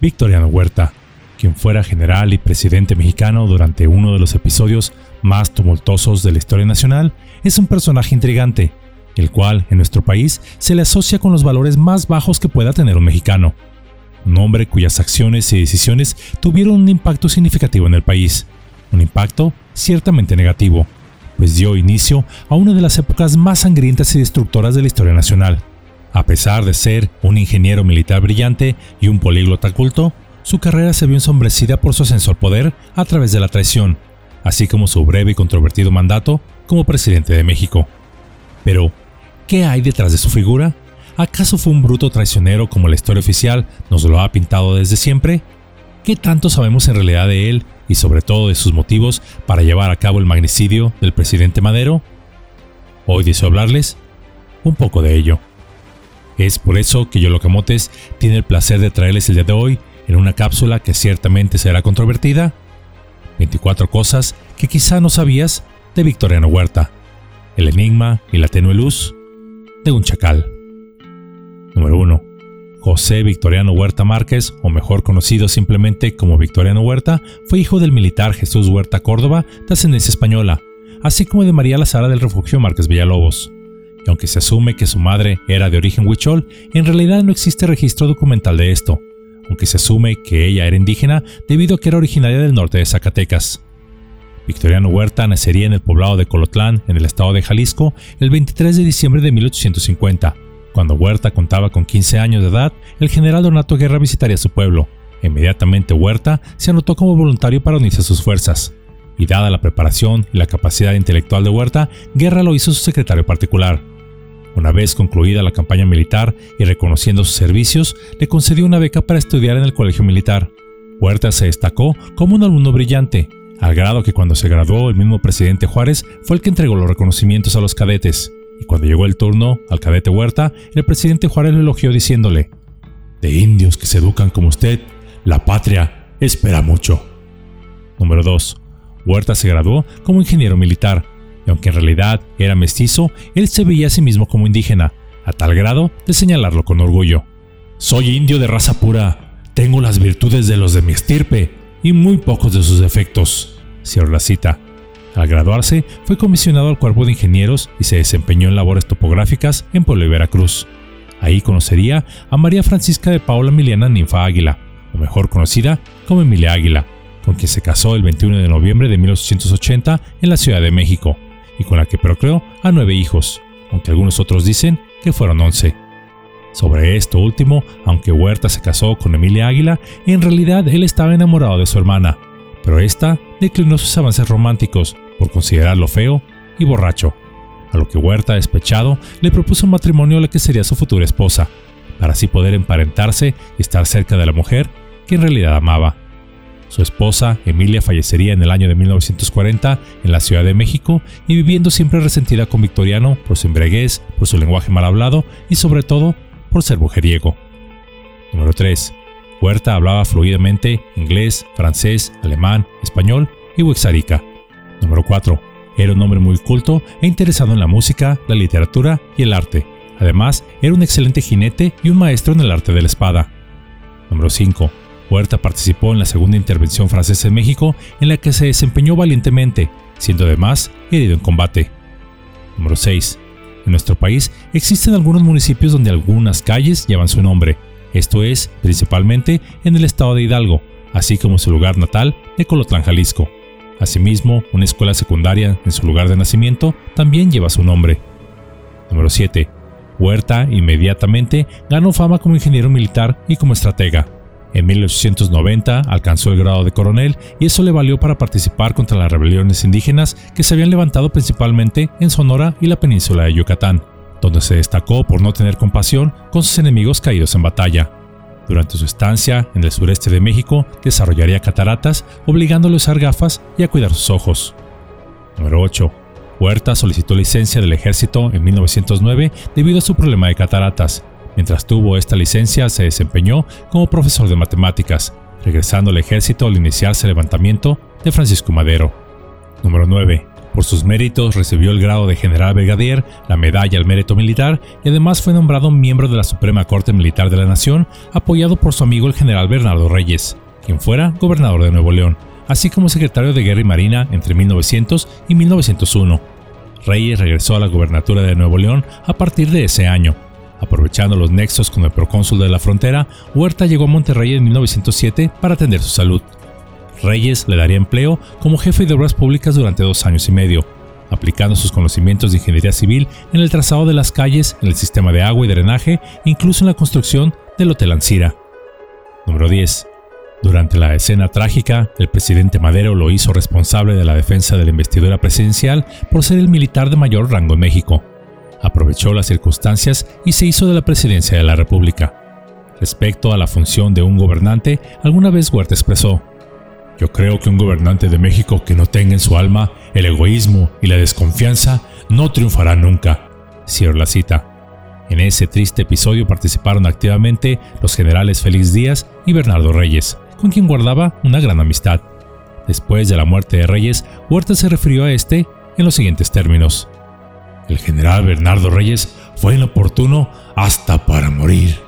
Victoriano Huerta, quien fuera general y presidente mexicano durante uno de los episodios más tumultuosos de la historia nacional, es un personaje intrigante, el cual en nuestro país se le asocia con los valores más bajos que pueda tener un mexicano. Un hombre cuyas acciones y decisiones tuvieron un impacto significativo en el país, un impacto ciertamente negativo, pues dio inicio a una de las épocas más sangrientas y destructoras de la historia nacional. A pesar de ser un ingeniero militar brillante y un políglota culto, su carrera se vio ensombrecida por su ascenso al poder a través de la traición, así como su breve y controvertido mandato como presidente de México. Pero, ¿qué hay detrás de su figura? ¿Acaso fue un bruto traicionero como la historia oficial nos lo ha pintado desde siempre? ¿Qué tanto sabemos en realidad de él y sobre todo de sus motivos para llevar a cabo el magnicidio del presidente Madero? Hoy deseo hablarles un poco de ello. Es por eso que Yolocamotes tiene el placer de traerles el día de hoy en una cápsula que ciertamente será controvertida. 24 cosas que quizá no sabías de Victoriano Huerta. El enigma y la tenue luz de un chacal. Número 1. José Victoriano Huerta Márquez, o mejor conocido simplemente como Victoriano Huerta, fue hijo del militar Jesús Huerta Córdoba, de ascendencia española, así como de María Lazara del Refugio Márquez Villalobos. Y aunque se asume que su madre era de origen huichol, en realidad no existe registro documental de esto, aunque se asume que ella era indígena debido a que era originaria del norte de Zacatecas. Victoriano Huerta nacería en el poblado de Colotlán, en el estado de Jalisco, el 23 de diciembre de 1850. Cuando Huerta contaba con 15 años de edad, el general Donato Guerra visitaría su pueblo. Inmediatamente Huerta se anotó como voluntario para unirse a sus fuerzas. Y dada la preparación y la capacidad intelectual de Huerta, Guerra lo hizo su secretario particular. Una vez concluida la campaña militar y reconociendo sus servicios, le concedió una beca para estudiar en el colegio militar. Huerta se destacó como un alumno brillante, al grado que cuando se graduó el mismo presidente Juárez fue el que entregó los reconocimientos a los cadetes. Y cuando llegó el turno al cadete Huerta, el presidente Juárez lo elogió diciéndole, De indios que se educan como usted, la patria espera mucho. Número 2. Huerta se graduó como ingeniero militar y aunque en realidad era mestizo, él se veía a sí mismo como indígena, a tal grado de señalarlo con orgullo. Soy indio de raza pura, tengo las virtudes de los de mi estirpe y muy pocos de sus defectos. Cierro la cita. Al graduarse, fue comisionado al cuerpo de ingenieros y se desempeñó en labores topográficas en Pueblo y Veracruz. Ahí conocería a María Francisca de Paula Emiliana Ninfa Águila, o mejor conocida como Emilia Águila, con quien se casó el 21 de noviembre de 1880 en la Ciudad de México y con la que procreó a nueve hijos, aunque algunos otros dicen que fueron once. Sobre esto último, aunque Huerta se casó con Emilia Águila, en realidad él estaba enamorado de su hermana, pero esta declinó sus avances románticos por considerarlo feo y borracho, a lo que Huerta, despechado, le propuso un matrimonio a la que sería su futura esposa, para así poder emparentarse y estar cerca de la mujer que en realidad amaba. Su esposa, Emilia, fallecería en el año de 1940 en la Ciudad de México y viviendo siempre resentida con Victoriano por su embriaguez, por su lenguaje mal hablado y sobre todo por ser mujeriego. Número 3. Huerta hablaba fluidamente inglés, francés, alemán, español y huexarica. Número 4. Era un hombre muy culto e interesado en la música, la literatura y el arte. Además, era un excelente jinete y un maestro en el arte de la espada. Número 5 Huerta participó en la segunda intervención francesa en México, en la que se desempeñó valientemente, siendo además herido en combate. Número 6. En nuestro país existen algunos municipios donde algunas calles llevan su nombre, esto es, principalmente en el estado de Hidalgo, así como su lugar natal de Colotlán, Jalisco. Asimismo, una escuela secundaria en su lugar de nacimiento también lleva su nombre. Número 7. Huerta inmediatamente ganó fama como ingeniero militar y como estratega. En 1890 alcanzó el grado de coronel y eso le valió para participar contra las rebeliones indígenas que se habían levantado principalmente en Sonora y la península de Yucatán, donde se destacó por no tener compasión con sus enemigos caídos en batalla. Durante su estancia en el sureste de México desarrollaría cataratas, obligándolo a usar gafas y a cuidar sus ojos. Número 8. Huerta solicitó licencia del ejército en 1909 debido a su problema de cataratas Mientras tuvo esta licencia, se desempeñó como profesor de matemáticas, regresando al ejército al iniciarse el levantamiento de Francisco Madero. Número 9. Por sus méritos recibió el grado de general brigadier, la medalla al mérito militar y además fue nombrado miembro de la Suprema Corte Militar de la Nación, apoyado por su amigo el general Bernardo Reyes, quien fuera gobernador de Nuevo León, así como secretario de Guerra y Marina entre 1900 y 1901. Reyes regresó a la gubernatura de Nuevo León a partir de ese año. Aprovechando los nexos con el procónsul de la frontera, Huerta llegó a Monterrey en 1907 para atender su salud. Reyes le daría empleo como jefe de obras públicas durante dos años y medio, aplicando sus conocimientos de ingeniería civil en el trazado de las calles, en el sistema de agua y drenaje, incluso en la construcción del Hotel Ancira. Número 10. Durante la escena trágica, el presidente Madero lo hizo responsable de la defensa de la investidura presidencial por ser el militar de mayor rango en México. Aprovechó las circunstancias y se hizo de la presidencia de la República. Respecto a la función de un gobernante, alguna vez Huerta expresó, Yo creo que un gobernante de México que no tenga en su alma el egoísmo y la desconfianza no triunfará nunca. Cierro la cita. En ese triste episodio participaron activamente los generales Félix Díaz y Bernardo Reyes, con quien guardaba una gran amistad. Después de la muerte de Reyes, Huerta se refirió a este en los siguientes términos. El general Bernardo Reyes fue inoportuno hasta para morir.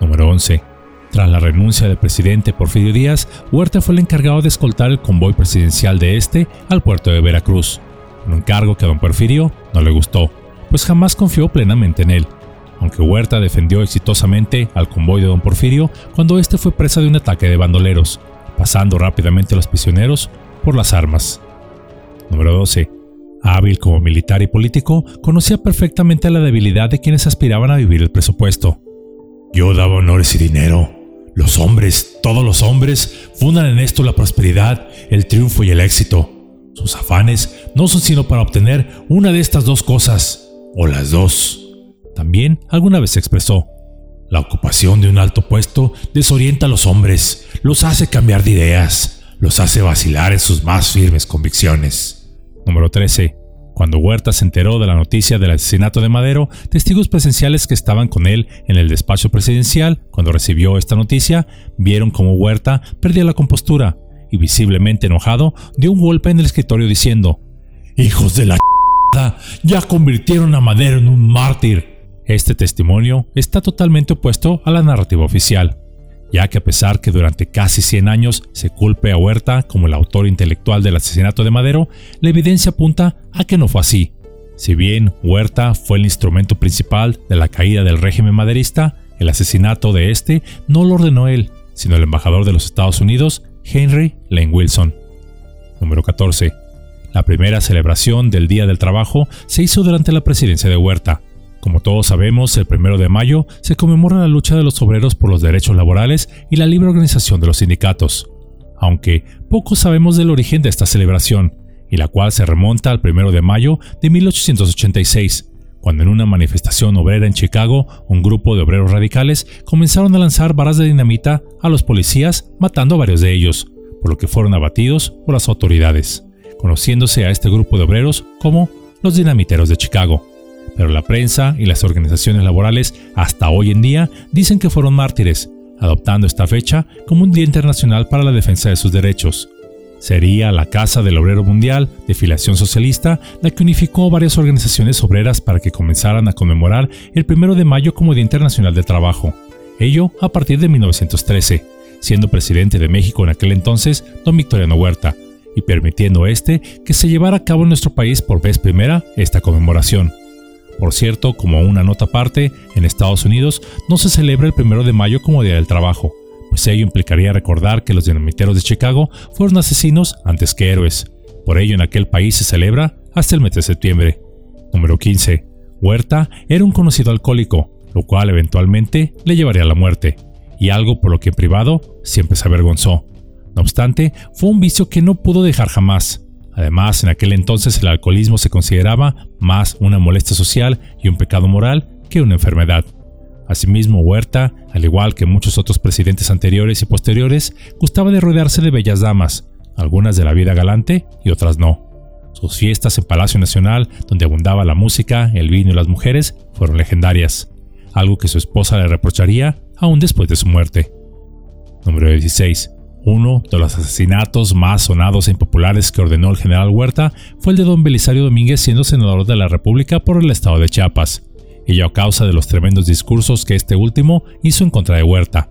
Número 11. Tras la renuncia del presidente Porfirio Díaz, Huerta fue el encargado de escoltar el convoy presidencial de este al puerto de Veracruz, un encargo que a don Porfirio no le gustó, pues jamás confió plenamente en él aunque Huerta defendió exitosamente al convoy de don Porfirio cuando este fue presa de un ataque de bandoleros, pasando rápidamente a los prisioneros por las armas. Número 12. Hábil como militar y político, conocía perfectamente la debilidad de quienes aspiraban a vivir el presupuesto. Yo daba honores y dinero. Los hombres, todos los hombres, fundan en esto la prosperidad, el triunfo y el éxito. Sus afanes no son sino para obtener una de estas dos cosas, o las dos. También alguna vez expresó, la ocupación de un alto puesto desorienta a los hombres, los hace cambiar de ideas, los hace vacilar en sus más firmes convicciones. Número 13. Cuando Huerta se enteró de la noticia del asesinato de Madero, testigos presenciales que estaban con él en el despacho presidencial, cuando recibió esta noticia, vieron cómo Huerta perdía la compostura y visiblemente enojado dio un golpe en el escritorio diciendo, Hijos de la ya convirtieron a Madero en un mártir. Este testimonio está totalmente opuesto a la narrativa oficial, ya que a pesar que durante casi 100 años se culpe a Huerta como el autor intelectual del asesinato de Madero, la evidencia apunta a que no fue así. Si bien Huerta fue el instrumento principal de la caída del régimen maderista, el asesinato de este no lo ordenó él, sino el embajador de los Estados Unidos, Henry Lane Wilson. Número 14. La primera celebración del Día del Trabajo se hizo durante la presidencia de Huerta, como todos sabemos, el 1 de mayo se conmemora la lucha de los obreros por los derechos laborales y la libre organización de los sindicatos, aunque poco sabemos del origen de esta celebración, y la cual se remonta al 1 de mayo de 1886, cuando en una manifestación obrera en Chicago, un grupo de obreros radicales comenzaron a lanzar varas de dinamita a los policías, matando a varios de ellos, por lo que fueron abatidos por las autoridades, conociéndose a este grupo de obreros como los dinamiteros de Chicago pero la prensa y las organizaciones laborales hasta hoy en día dicen que fueron mártires, adoptando esta fecha como un Día Internacional para la Defensa de sus Derechos. Sería la Casa del Obrero Mundial de filiación socialista la que unificó varias organizaciones obreras para que comenzaran a conmemorar el 1 de mayo como Día Internacional del Trabajo, ello a partir de 1913, siendo presidente de México en aquel entonces don Victoriano Huerta, y permitiendo este que se llevara a cabo en nuestro país por vez primera esta conmemoración. Por cierto, como una nota aparte, en Estados Unidos no se celebra el 1 de mayo como Día del Trabajo, pues ello implicaría recordar que los dinamiteros de Chicago fueron asesinos antes que héroes. Por ello en aquel país se celebra hasta el mes de septiembre. Número 15. Huerta era un conocido alcohólico, lo cual eventualmente le llevaría a la muerte, y algo por lo que en privado siempre se avergonzó. No obstante, fue un vicio que no pudo dejar jamás, Además, en aquel entonces el alcoholismo se consideraba más una molestia social y un pecado moral que una enfermedad. Asimismo, Huerta, al igual que muchos otros presidentes anteriores y posteriores, gustaba de rodearse de bellas damas, algunas de la vida galante y otras no. Sus fiestas en Palacio Nacional, donde abundaba la música, el vino y las mujeres, fueron legendarias, algo que su esposa le reprocharía aún después de su muerte. Número 16. Uno de los asesinatos más sonados e impopulares que ordenó el general Huerta fue el de don Belisario Domínguez siendo senador de la República por el estado de Chiapas, ello a causa de los tremendos discursos que este último hizo en contra de Huerta.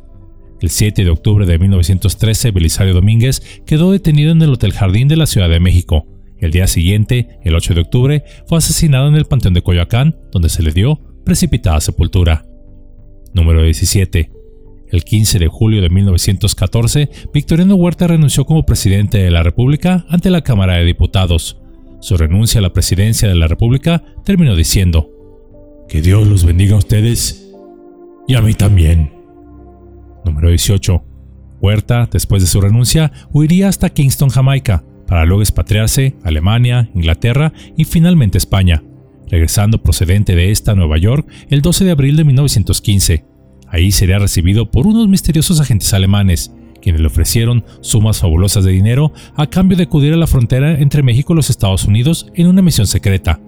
El 7 de octubre de 1913, Belisario Domínguez quedó detenido en el Hotel Jardín de la Ciudad de México. El día siguiente, el 8 de octubre, fue asesinado en el Panteón de Coyoacán, donde se le dio precipitada sepultura. Número 17. El 15 de julio de 1914, Victoriano Huerta renunció como presidente de la República ante la Cámara de Diputados. Su renuncia a la presidencia de la República terminó diciendo, Que Dios los bendiga a ustedes y a mí también. Número 18. Huerta, después de su renuncia, huiría hasta Kingston, Jamaica, para luego expatriarse a Alemania, Inglaterra y finalmente España, regresando procedente de esta Nueva York el 12 de abril de 1915 Ahí sería recibido por unos misteriosos agentes alemanes, quienes le ofrecieron sumas fabulosas de dinero a cambio de acudir a la frontera entre México y los Estados Unidos en una misión secreta.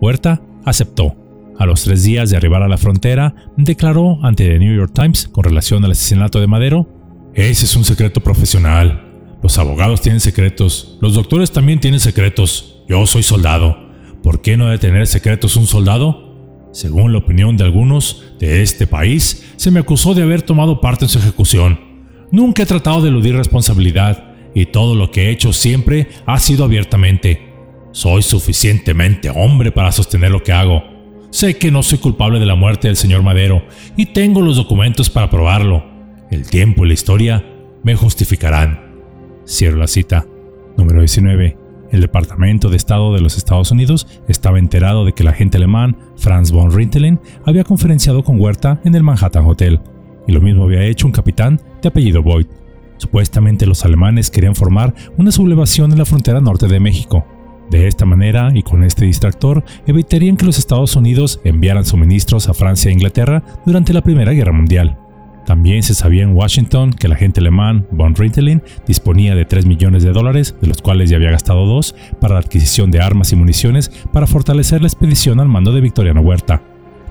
Huerta aceptó. A los tres días de arribar a la frontera, declaró ante The New York Times con relación al asesinato de Madero, Ese es un secreto profesional. Los abogados tienen secretos, los doctores también tienen secretos. Yo soy soldado. ¿Por qué no debe tener secretos un soldado? Según la opinión de algunos de este país, se me acusó de haber tomado parte en su ejecución. Nunca he tratado de eludir responsabilidad y todo lo que he hecho siempre ha sido abiertamente. Soy suficientemente hombre para sostener lo que hago. Sé que no soy culpable de la muerte del señor Madero y tengo los documentos para probarlo. El tiempo y la historia me justificarán. Cierro la cita. Número 19. El Departamento de Estado de los Estados Unidos estaba enterado de que el agente alemán Franz von Rintelen había conferenciado con Huerta en el Manhattan Hotel, y lo mismo había hecho un capitán de apellido Boyd. Supuestamente los alemanes querían formar una sublevación en la frontera norte de México. De esta manera, y con este distractor, evitarían que los Estados Unidos enviaran suministros a Francia e Inglaterra durante la Primera Guerra Mundial. También se sabía en Washington que el agente alemán von Rintelen disponía de 3 millones de dólares, de los cuales ya había gastado 2, para la adquisición de armas y municiones para fortalecer la expedición al mando de Victoriano Huerta.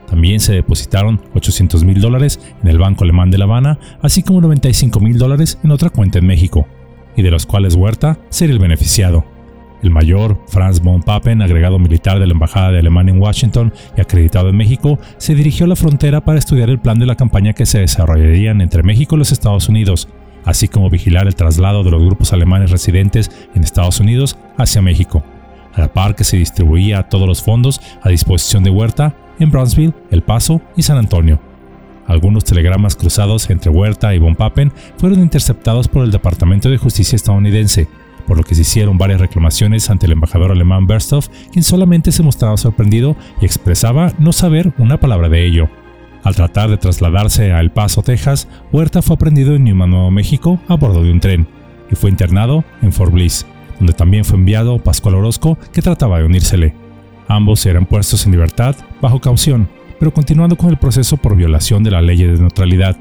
También se depositaron 800 mil dólares en el Banco Alemán de La Habana, así como 95 mil dólares en otra cuenta en México, y de los cuales Huerta sería el beneficiado. El mayor Franz von Papen, agregado militar de la Embajada de Alemania en Washington y acreditado en México, se dirigió a la frontera para estudiar el plan de la campaña que se desarrollarían entre México y los Estados Unidos, así como vigilar el traslado de los grupos alemanes residentes en Estados Unidos hacia México, a la par que se distribuía todos los fondos a disposición de Huerta en Brownsville, El Paso y San Antonio. Algunos telegramas cruzados entre Huerta y Von Papen fueron interceptados por el Departamento de Justicia estadounidense, por lo que se hicieron varias reclamaciones ante el embajador alemán Bersthoff, quien solamente se mostraba sorprendido y expresaba no saber una palabra de ello. Al tratar de trasladarse a El Paso, Texas, Huerta fue aprendido en Newman, Nuevo México, a bordo de un tren, y fue internado en Fort Bliss, donde también fue enviado Pascual Orozco, que trataba de unírsele. Ambos eran puestos en libertad bajo caución, pero continuando con el proceso por violación de la ley de neutralidad,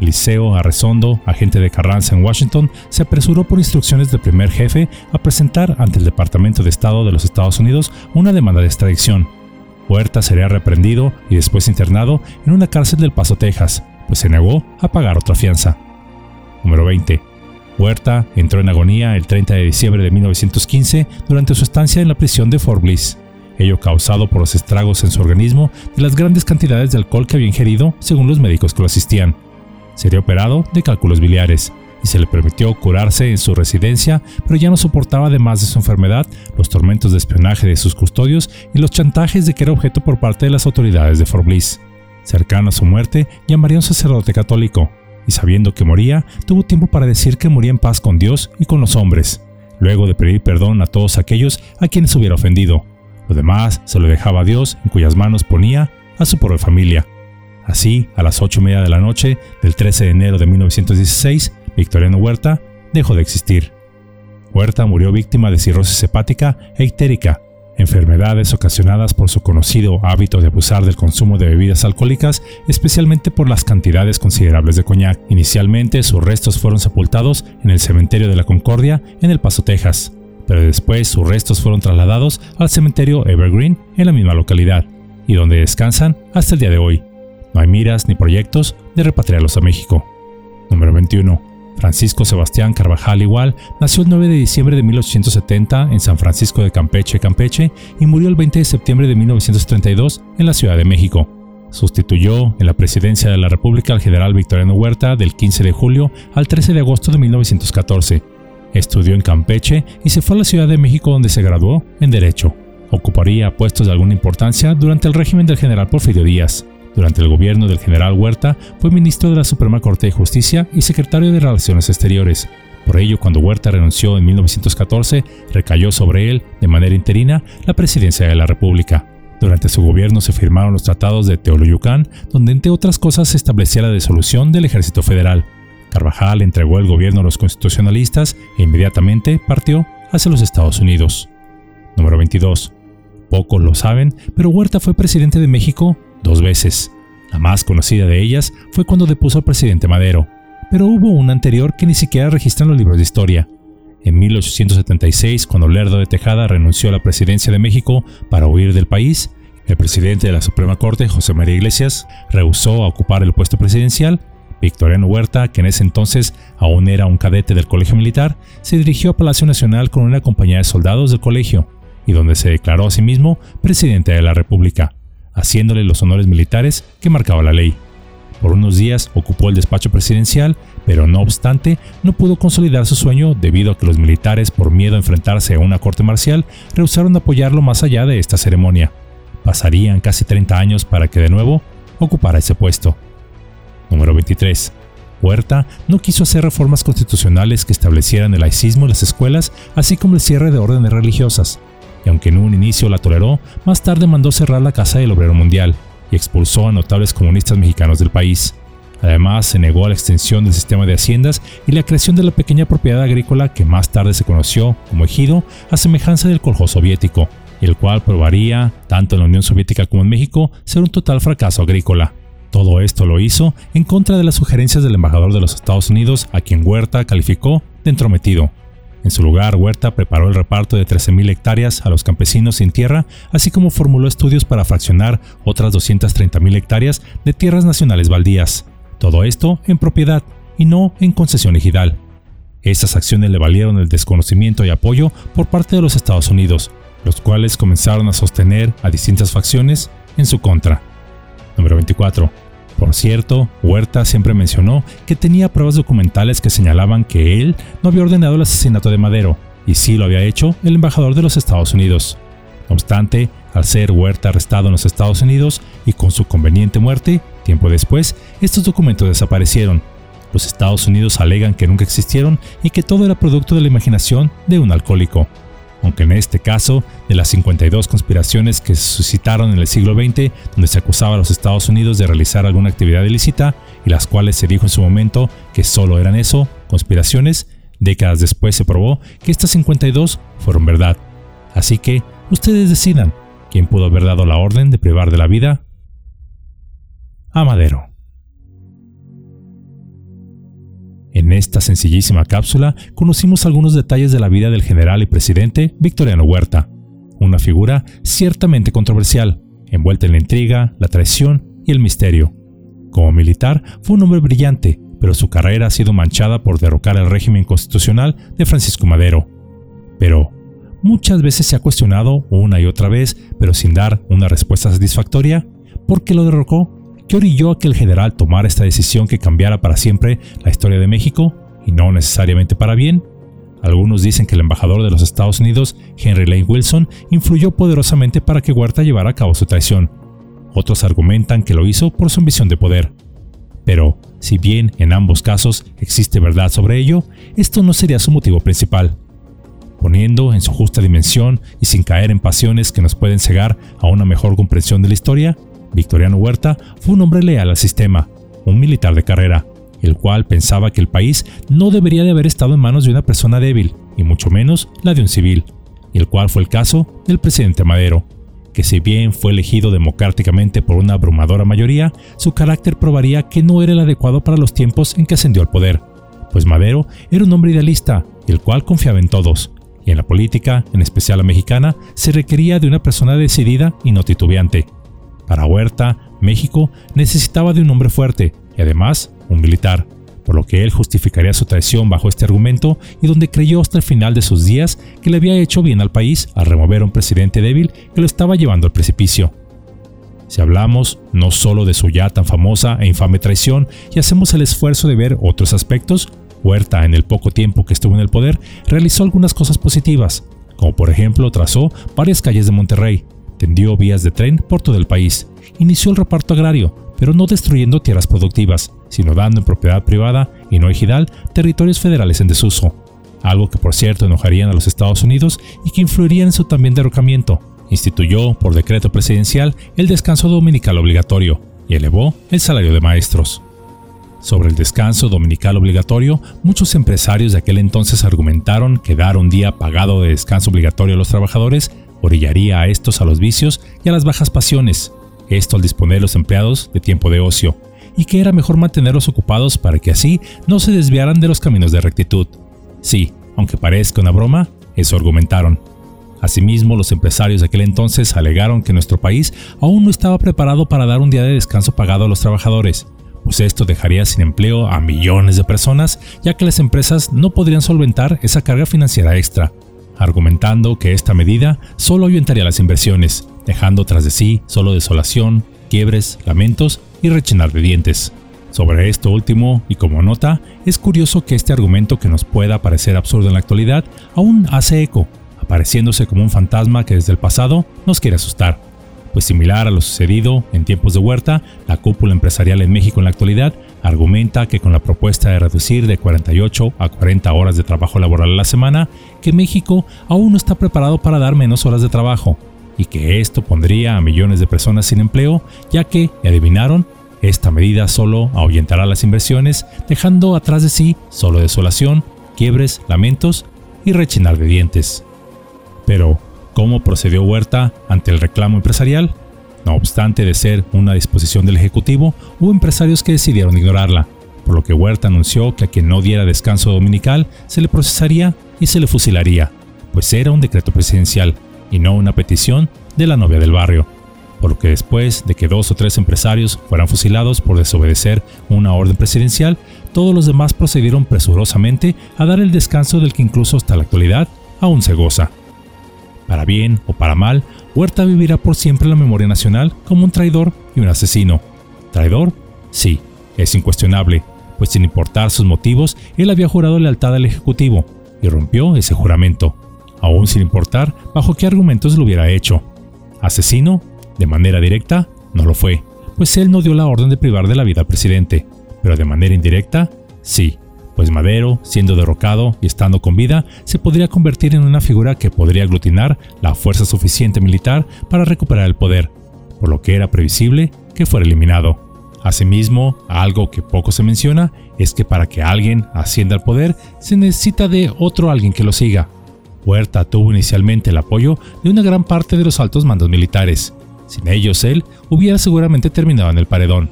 Eliseo Arrezondo, agente de Carranza en Washington, se apresuró por instrucciones del primer jefe a presentar ante el Departamento de Estado de los Estados Unidos una demanda de extradición. Huerta sería reprendido y después internado en una cárcel del Paso, Texas, pues se negó a pagar otra fianza. Número 20. Huerta entró en agonía el 30 de diciembre de 1915 durante su estancia en la prisión de Fort Bliss, ello causado por los estragos en su organismo de las grandes cantidades de alcohol que había ingerido según los médicos que lo asistían sería operado de cálculos biliares y se le permitió curarse en su residencia, pero ya no soportaba además de su enfermedad los tormentos de espionaje de sus custodios y los chantajes de que era objeto por parte de las autoridades de Fort Bliss. Cercano a su muerte, llamaría a un sacerdote católico, y sabiendo que moría, tuvo tiempo para decir que moría en paz con Dios y con los hombres, luego de pedir perdón a todos aquellos a quienes hubiera ofendido. Lo demás se lo dejaba a Dios, en cuyas manos ponía a su pobre familia. Así, a las 8 y media de la noche del 13 de enero de 1916, Victoriano Huerta dejó de existir. Huerta murió víctima de cirrosis hepática e ictérica, enfermedades ocasionadas por su conocido hábito de abusar del consumo de bebidas alcohólicas, especialmente por las cantidades considerables de coñac. Inicialmente, sus restos fueron sepultados en el cementerio de la Concordia en El Paso, Texas, pero después sus restos fueron trasladados al cementerio Evergreen en la misma localidad, y donde descansan hasta el día de hoy. No hay miras ni proyectos de repatriarlos a México. Número 21. Francisco Sebastián Carvajal Igual nació el 9 de diciembre de 1870 en San Francisco de Campeche, Campeche, y murió el 20 de septiembre de 1932 en la Ciudad de México. Sustituyó en la presidencia de la República al general Victoriano Huerta del 15 de julio al 13 de agosto de 1914. Estudió en Campeche y se fue a la Ciudad de México donde se graduó en Derecho. Ocuparía puestos de alguna importancia durante el régimen del general Porfirio Díaz. Durante el gobierno del general Huerta fue ministro de la Suprema Corte de Justicia y secretario de Relaciones Exteriores. Por ello, cuando Huerta renunció en 1914, recayó sobre él, de manera interina, la presidencia de la República. Durante su gobierno se firmaron los tratados de Teoloyucán, donde entre otras cosas se establecía la disolución del ejército federal. Carvajal entregó el gobierno a los constitucionalistas e inmediatamente partió hacia los Estados Unidos. Número 22. Pocos lo saben, pero Huerta fue presidente de México dos veces. La más conocida de ellas fue cuando depuso al presidente Madero, pero hubo una anterior que ni siquiera registran los libros de historia. En 1876, cuando Lerdo de Tejada renunció a la presidencia de México para huir del país, el presidente de la Suprema Corte, José María Iglesias, rehusó a ocupar el puesto presidencial. Victoriano Huerta, que en ese entonces aún era un cadete del Colegio Militar, se dirigió a Palacio Nacional con una compañía de soldados del colegio, y donde se declaró a sí mismo presidente de la República haciéndole los honores militares que marcaba la ley. Por unos días ocupó el despacho presidencial, pero no obstante no pudo consolidar su sueño debido a que los militares, por miedo a enfrentarse a una corte marcial, rehusaron apoyarlo más allá de esta ceremonia. Pasarían casi 30 años para que de nuevo ocupara ese puesto. Número 23. Huerta no quiso hacer reformas constitucionales que establecieran el laicismo en las escuelas, así como el cierre de órdenes religiosas y aunque en un inicio la toleró, más tarde mandó cerrar la Casa del Obrero Mundial y expulsó a notables comunistas mexicanos del país. Además, se negó a la extensión del sistema de haciendas y la creación de la pequeña propiedad agrícola que más tarde se conoció como ejido a semejanza del coljo soviético, el cual probaría, tanto en la Unión Soviética como en México, ser un total fracaso agrícola. Todo esto lo hizo en contra de las sugerencias del embajador de los Estados Unidos, a quien Huerta calificó de entrometido, en su lugar, Huerta preparó el reparto de 13.000 hectáreas a los campesinos sin tierra, así como formuló estudios para fraccionar otras 230.000 hectáreas de tierras nacionales baldías. Todo esto en propiedad y no en concesión ejidal. Estas acciones le valieron el desconocimiento y apoyo por parte de los Estados Unidos, los cuales comenzaron a sostener a distintas facciones en su contra. Número 24. Por cierto, Huerta siempre mencionó que tenía pruebas documentales que señalaban que él no había ordenado el asesinato de Madero, y sí lo había hecho el embajador de los Estados Unidos. No obstante, al ser Huerta arrestado en los Estados Unidos y con su conveniente muerte, tiempo después, estos documentos desaparecieron. Los Estados Unidos alegan que nunca existieron y que todo era producto de la imaginación de un alcohólico aunque en este caso, de las 52 conspiraciones que se suscitaron en el siglo XX, donde se acusaba a los Estados Unidos de realizar alguna actividad ilícita, y las cuales se dijo en su momento que solo eran eso, conspiraciones, décadas después se probó que estas 52 fueron verdad. Así que, ustedes decidan, ¿quién pudo haber dado la orden de privar de la vida a Madero? En esta sencillísima cápsula conocimos algunos detalles de la vida del general y presidente Victoriano Huerta, una figura ciertamente controversial, envuelta en la intriga, la traición y el misterio. Como militar fue un hombre brillante, pero su carrera ha sido manchada por derrocar el régimen constitucional de Francisco Madero. Pero, muchas veces se ha cuestionado una y otra vez, pero sin dar una respuesta satisfactoria, ¿por qué lo derrocó ¿Qué orilló a que el general tomara esta decisión que cambiara para siempre la historia de México, y no necesariamente para bien? Algunos dicen que el embajador de los Estados Unidos, Henry Lane Wilson, influyó poderosamente para que Huerta llevara a cabo su traición. Otros argumentan que lo hizo por su ambición de poder. Pero, si bien en ambos casos existe verdad sobre ello, esto no sería su motivo principal. Poniendo en su justa dimensión y sin caer en pasiones que nos pueden cegar a una mejor comprensión de la historia, Victoriano Huerta fue un hombre leal al sistema, un militar de carrera, el cual pensaba que el país no debería de haber estado en manos de una persona débil, y mucho menos la de un civil, el cual fue el caso del presidente Madero, que si bien fue elegido democráticamente por una abrumadora mayoría, su carácter probaría que no era el adecuado para los tiempos en que ascendió al poder, pues Madero era un hombre idealista, el cual confiaba en todos, y en la política, en especial la mexicana, se requería de una persona decidida y no titubeante, para Huerta, México necesitaba de un hombre fuerte y además un militar, por lo que él justificaría su traición bajo este argumento y donde creyó hasta el final de sus días que le había hecho bien al país al remover a un presidente débil que lo estaba llevando al precipicio. Si hablamos no solo de su ya tan famosa e infame traición y hacemos el esfuerzo de ver otros aspectos, Huerta, en el poco tiempo que estuvo en el poder, realizó algunas cosas positivas, como por ejemplo trazó varias calles de Monterrey, tendió vías de tren por todo el país, inició el reparto agrario, pero no destruyendo tierras productivas, sino dando en propiedad privada y no ejidal territorios federales en desuso, algo que por cierto enojarían a los Estados Unidos y que influiría en su también derrocamiento. Instituyó por decreto presidencial el descanso dominical obligatorio y elevó el salario de maestros. Sobre el descanso dominical obligatorio, muchos empresarios de aquel entonces argumentaron que dar un día pagado de descanso obligatorio a los trabajadores orillaría a estos a los vicios y a las bajas pasiones, esto al disponer los empleados de tiempo de ocio, y que era mejor mantenerlos ocupados para que así no se desviaran de los caminos de rectitud. Sí, aunque parezca una broma, eso argumentaron. Asimismo, los empresarios de aquel entonces alegaron que nuestro país aún no estaba preparado para dar un día de descanso pagado a los trabajadores, pues esto dejaría sin empleo a millones de personas, ya que las empresas no podrían solventar esa carga financiera extra, argumentando que esta medida solo ayuntaría las inversiones, dejando tras de sí solo desolación, quiebres, lamentos y rechinar de dientes. Sobre esto último, y como nota, es curioso que este argumento que nos pueda parecer absurdo en la actualidad aún hace eco, apareciéndose como un fantasma que desde el pasado nos quiere asustar. Pues similar a lo sucedido en tiempos de Huerta, la cúpula empresarial en México en la actualidad argumenta que con la propuesta de reducir de 48 a 40 horas de trabajo laboral a la semana, que México aún no está preparado para dar menos horas de trabajo, y que esto pondría a millones de personas sin empleo, ya que, adivinaron, esta medida solo ahuyentará las inversiones, dejando atrás de sí solo desolación, quiebres, lamentos y rechinar de dientes. Pero, ¿cómo procedió Huerta ante el reclamo empresarial? No obstante de ser una disposición del Ejecutivo, hubo empresarios que decidieron ignorarla, por lo que Huerta anunció que a quien no diera descanso dominical se le procesaría y se le fusilaría, pues era un decreto presidencial y no una petición de la novia del barrio. Por lo que después de que dos o tres empresarios fueran fusilados por desobedecer una orden presidencial, todos los demás procedieron presurosamente a dar el descanso del que incluso hasta la actualidad aún se goza. Para bien o para mal, Huerta vivirá por siempre en la memoria nacional como un traidor y un asesino. ¿Traidor? Sí, es incuestionable, pues sin importar sus motivos, él había jurado lealtad al Ejecutivo y rompió ese juramento aún sin importar bajo qué argumentos lo hubiera hecho. Asesino, de manera directa, no lo fue, pues él no dio la orden de privar de la vida al presidente, pero de manera indirecta, sí, pues Madero, siendo derrocado y estando con vida, se podría convertir en una figura que podría aglutinar la fuerza suficiente militar para recuperar el poder, por lo que era previsible que fuera eliminado. Asimismo, algo que poco se menciona es que para que alguien ascienda al poder se necesita de otro alguien que lo siga, Huerta tuvo inicialmente el apoyo de una gran parte de los altos mandos militares. Sin ellos, él hubiera seguramente terminado en el paredón.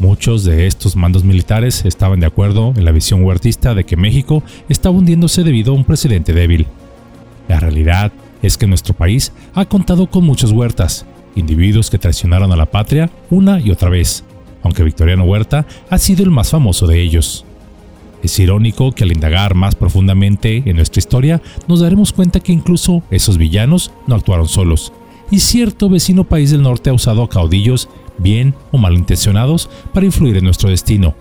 Muchos de estos mandos militares estaban de acuerdo en la visión huertista de que México estaba hundiéndose debido a un presidente débil. La realidad es que nuestro país ha contado con muchos huertas, individuos que traicionaron a la patria una y otra vez, aunque Victoriano Huerta ha sido el más famoso de ellos. Es irónico que al indagar más profundamente en nuestra historia nos daremos cuenta que incluso esos villanos no actuaron solos, y cierto vecino país del norte ha usado a caudillos bien o malintencionados para influir en nuestro destino,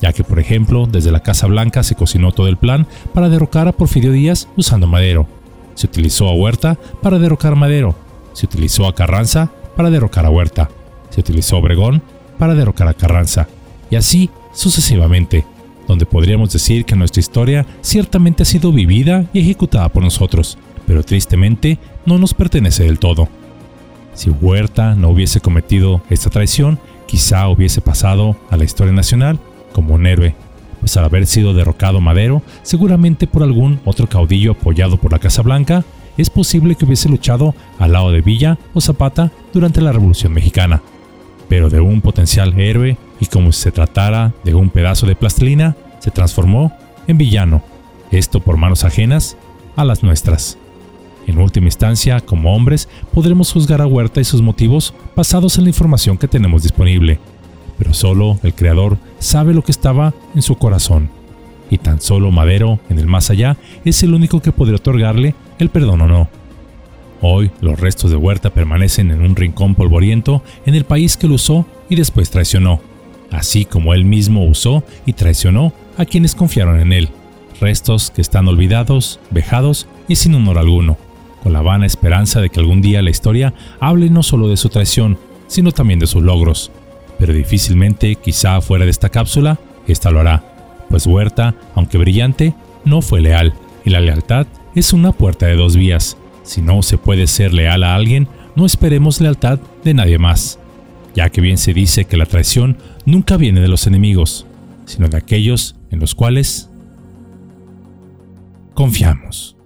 ya que por ejemplo desde la Casa Blanca se cocinó todo el plan para derrocar a Porfirio Díaz usando Madero, se utilizó a Huerta para derrocar a Madero, se utilizó a Carranza para derrocar a Huerta, se utilizó a Obregón para derrocar a Carranza, y así sucesivamente donde podríamos decir que nuestra historia ciertamente ha sido vivida y ejecutada por nosotros, pero tristemente no nos pertenece del todo. Si Huerta no hubiese cometido esta traición, quizá hubiese pasado a la historia nacional como un héroe, pues al haber sido derrocado Madero, seguramente por algún otro caudillo apoyado por la Casa Blanca, es posible que hubiese luchado al lado de Villa o Zapata durante la Revolución Mexicana. Pero de un potencial héroe y como si se tratara de un pedazo de plastilina, se transformó en villano, esto por manos ajenas a las nuestras. En última instancia, como hombres, podremos juzgar a Huerta y sus motivos basados en la información que tenemos disponible, pero solo el Creador sabe lo que estaba en su corazón. Y tan solo Madero, en el más allá, es el único que podría otorgarle el perdón o no. Hoy los restos de Huerta permanecen en un rincón polvoriento en el país que lo usó y después traicionó, así como él mismo usó y traicionó a quienes confiaron en él. Restos que están olvidados, vejados y sin honor alguno, con la vana esperanza de que algún día la historia hable no solo de su traición, sino también de sus logros. Pero difícilmente, quizá fuera de esta cápsula, esta lo hará, pues Huerta, aunque brillante, no fue leal, y la lealtad es una puerta de dos vías. Si no se puede ser leal a alguien, no esperemos lealtad de nadie más, ya que bien se dice que la traición nunca viene de los enemigos, sino de aquellos en los cuales confiamos.